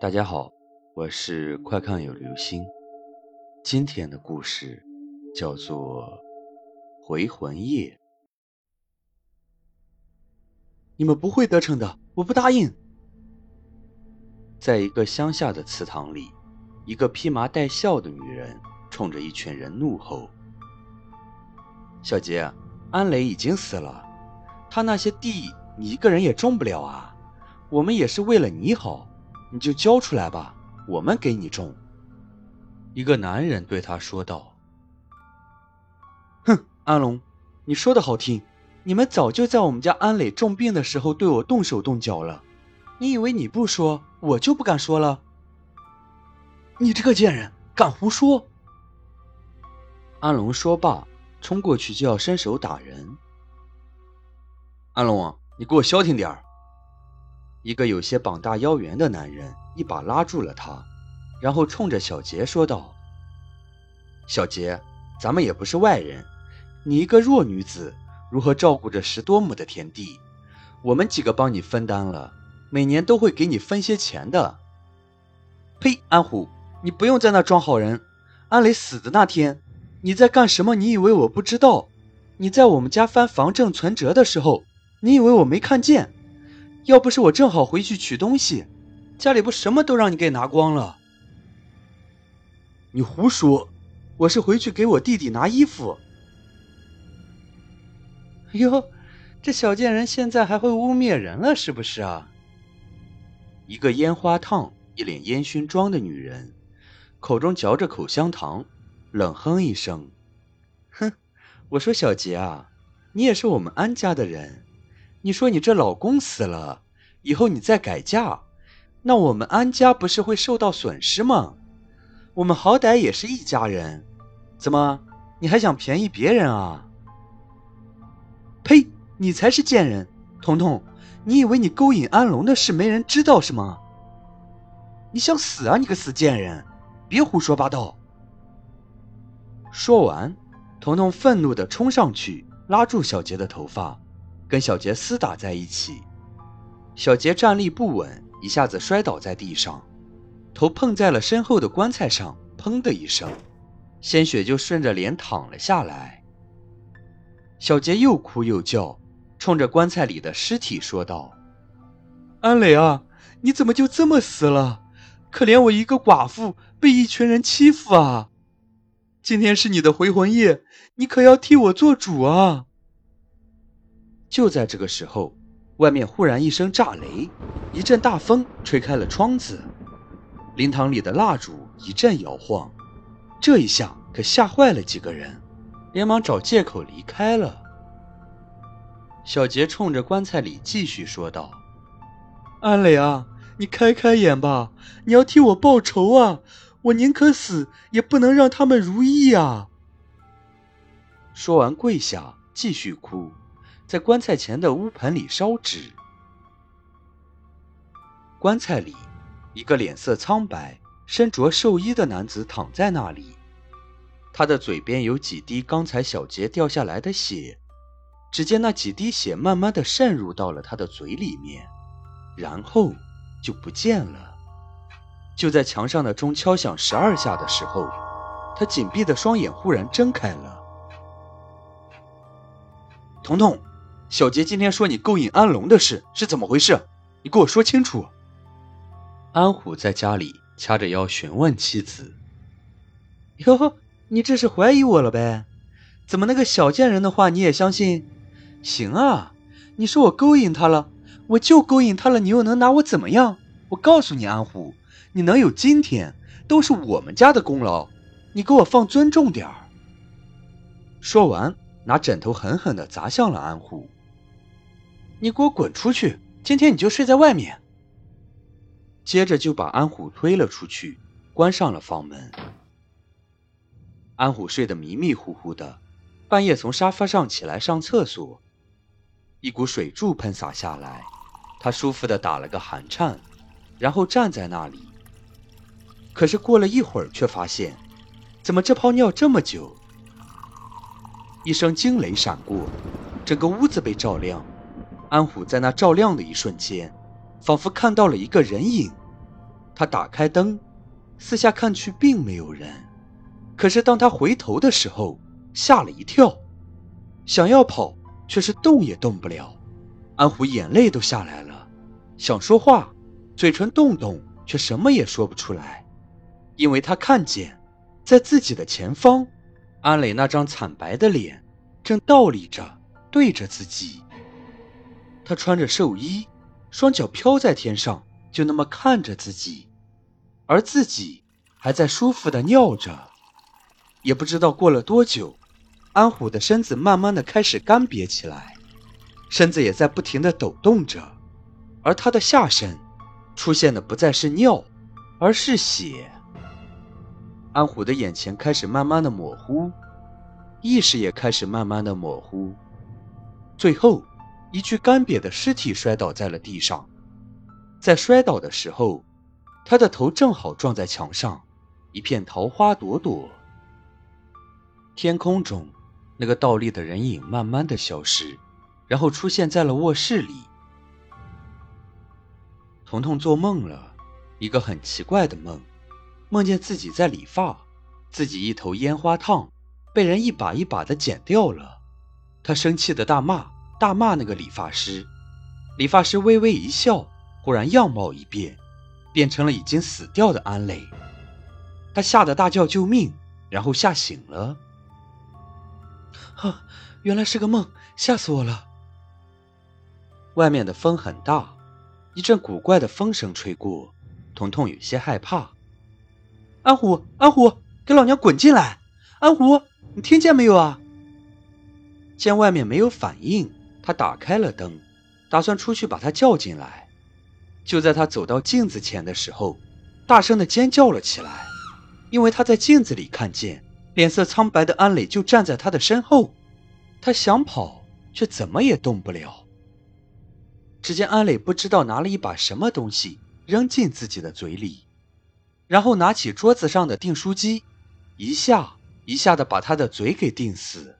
大家好，我是快看有流星。今天的故事叫做《回魂夜》。你们不会得逞的，我不答应。在一个乡下的祠堂里，一个披麻戴孝的女人冲着一群人怒吼：“小杰，安磊已经死了，他那些地你一个人也种不了啊！我们也是为了你好。”你就交出来吧，我们给你种。”一个男人对他说道。“哼，安龙，你说的好听，你们早就在我们家安磊重病的时候对我动手动脚了。你以为你不说，我就不敢说了？你这个贱人，敢胡说！”安龙说罢，冲过去就要伸手打人。“安龙，你给我消停点儿！”一个有些膀大腰圆的男人一把拉住了他，然后冲着小杰说道：“小杰，咱们也不是外人，你一个弱女子，如何照顾着十多亩的田地？我们几个帮你分担了，每年都会给你分些钱的。”呸！安虎，你不用在那装好人。安磊死的那天，你在干什么？你以为我不知道？你在我们家翻房证存折的时候，你以为我没看见？要不是我正好回去取东西，家里不什么都让你给拿光了。你胡说，我是回去给我弟弟拿衣服。哟，这小贱人现在还会污蔑人了，是不是啊？一个烟花烫、一脸烟熏妆的女人，口中嚼着口香糖，冷哼一声：“哼，我说小杰啊，你也是我们安家的人。”你说你这老公死了以后，你再改嫁，那我们安家不是会受到损失吗？我们好歹也是一家人，怎么你还想便宜别人啊？呸！你才是贱人！彤彤，你以为你勾引安龙的事没人知道是吗？你想死啊！你个死贱人，别胡说八道！说完，彤彤愤怒的冲上去，拉住小杰的头发。跟小杰厮打在一起，小杰站立不稳，一下子摔倒在地上，头碰在了身后的棺材上，砰的一声，鲜血就顺着脸淌了下来。小杰又哭又叫，冲着棺材里的尸体说道：“安磊啊，你怎么就这么死了？可怜我一个寡妇被一群人欺负啊！今天是你的回魂夜，你可要替我做主啊！”就在这个时候，外面忽然一声炸雷，一阵大风吹开了窗子，灵堂里的蜡烛一阵摇晃，这一下可吓坏了几个人，连忙找借口离开了。小杰冲着棺材里继续说道：“安磊啊，你开开眼吧，你要替我报仇啊！我宁可死，也不能让他们如意啊！”说完跪下，继续哭。在棺材前的乌盆里烧纸。棺材里，一个脸色苍白、身着寿衣的男子躺在那里，他的嘴边有几滴刚才小杰掉下来的血。只见那几滴血慢慢的渗入到了他的嘴里面，然后就不见了。就在墙上的钟敲响十二下的时候，他紧闭的双眼忽然睁开了。彤彤。小杰今天说你勾引安龙的事是怎么回事？你给我说清楚。安虎在家里掐着腰询问妻子：“哟，你这是怀疑我了呗？怎么那个小贱人的话你也相信？行啊，你说我勾引他了，我就勾引他了，你又能拿我怎么样？我告诉你，安虎，你能有今天都是我们家的功劳，你给我放尊重点儿。”说完，拿枕头狠狠地砸向了安虎。你给我滚出去！今天你就睡在外面。接着就把安虎推了出去，关上了房门。安虎睡得迷迷糊糊的，半夜从沙发上起来上厕所，一股水柱喷洒下来，他舒服的打了个寒颤，然后站在那里。可是过了一会儿，却发现，怎么这泡尿这么久？一声惊雷闪过，整个屋子被照亮。安虎在那照亮的一瞬间，仿佛看到了一个人影，他打开灯，四下看去并没有人。可是当他回头的时候，吓了一跳，想要跑却是动也动不了。安虎眼泪都下来了，想说话，嘴唇动动，却什么也说不出来，因为他看见，在自己的前方，安磊那张惨白的脸正倒立着对着自己。他穿着寿衣，双脚飘在天上，就那么看着自己，而自己还在舒服的尿着。也不知道过了多久，安虎的身子慢慢的开始干瘪起来，身子也在不停的抖动着，而他的下身出现的不再是尿，而是血。安虎的眼前开始慢慢的模糊，意识也开始慢慢的模糊，最后。一具干瘪的尸体摔倒在了地上，在摔倒的时候，他的头正好撞在墙上，一片桃花朵朵。天空中，那个倒立的人影慢慢的消失，然后出现在了卧室里。彤彤做梦了，一个很奇怪的梦，梦见自己在理发，自己一头烟花烫，被人一把一把的剪掉了，他生气的大骂。大骂那个理发师，理发师微微一笑，忽然样貌一变，变成了已经死掉的安磊。他吓得大叫救命，然后吓醒了。啊，原来是个梦，吓死我了！外面的风很大，一阵古怪的风声吹过，彤彤有些害怕。安虎，安虎，给老娘滚进来！安虎，你听见没有啊？见外面没有反应。他打开了灯，打算出去把他叫进来。就在他走到镜子前的时候，大声的尖叫了起来，因为他在镜子里看见脸色苍白的安磊就站在他的身后。他想跑，却怎么也动不了。只见安磊不知道拿了一把什么东西扔进自己的嘴里，然后拿起桌子上的订书机，一下一下的把他的嘴给订死。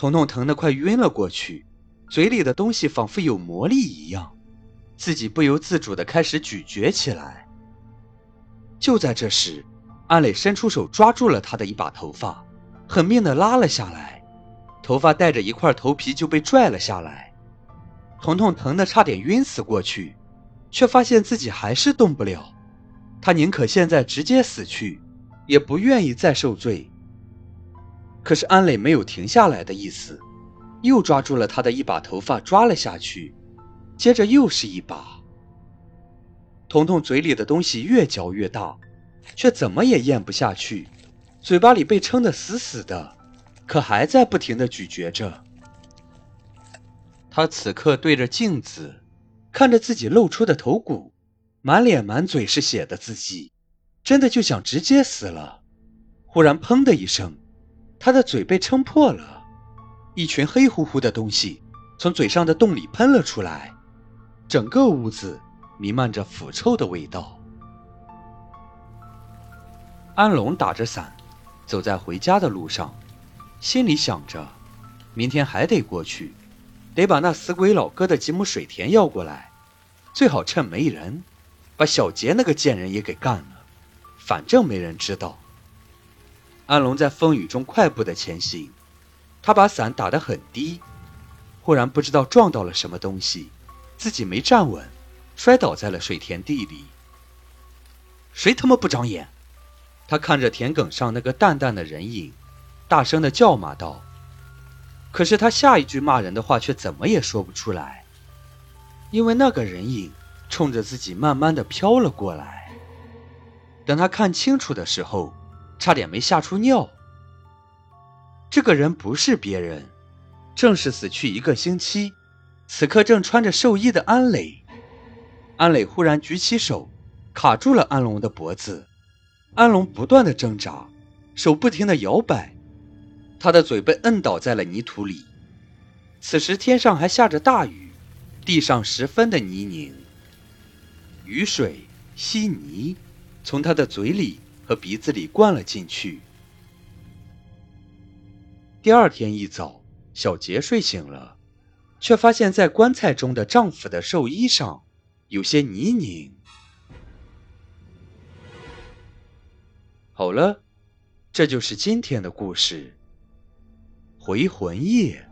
彤彤疼得快晕了过去，嘴里的东西仿佛有魔力一样，自己不由自主地开始咀嚼起来。就在这时，安磊伸出手抓住了他的一把头发，狠命地拉了下来，头发带着一块头皮就被拽了下来。彤彤疼得差点晕死过去，却发现自己还是动不了。他宁可现在直接死去，也不愿意再受罪。可是安磊没有停下来的意思，又抓住了他的一把头发，抓了下去，接着又是一把。彤彤嘴里的东西越嚼越大，却怎么也咽不下去，嘴巴里被撑得死死的，可还在不停的咀嚼着。他此刻对着镜子，看着自己露出的头骨，满脸满嘴是血的自己，真的就想直接死了。忽然，砰的一声。他的嘴被撑破了，一群黑乎乎的东西从嘴上的洞里喷了出来，整个屋子弥漫着腐臭的味道。安龙打着伞，走在回家的路上，心里想着，明天还得过去，得把那死鬼老哥的几亩水田要过来，最好趁没人，把小杰那个贱人也给干了，反正没人知道。安龙在风雨中快步的前行，他把伞打得很低，忽然不知道撞到了什么东西，自己没站稳，摔倒在了水田地里。谁他妈不长眼？他看着田埂上那个淡淡的人影，大声的叫骂道。可是他下一句骂人的话却怎么也说不出来，因为那个人影冲着自己慢慢的飘了过来。等他看清楚的时候。差点没吓出尿。这个人不是别人，正是死去一个星期，此刻正穿着寿衣的安磊。安磊忽然举起手，卡住了安龙的脖子。安龙不断的挣扎，手不停的摇摆，他的嘴被摁倒在了泥土里。此时天上还下着大雨，地上十分的泥泞，雨水稀泥从他的嘴里。和鼻子里灌了进去。第二天一早小杰睡醒了却发现在棺材中的丈夫的寿衣上有些泥泞。好了这就是今天的故事。回魂夜。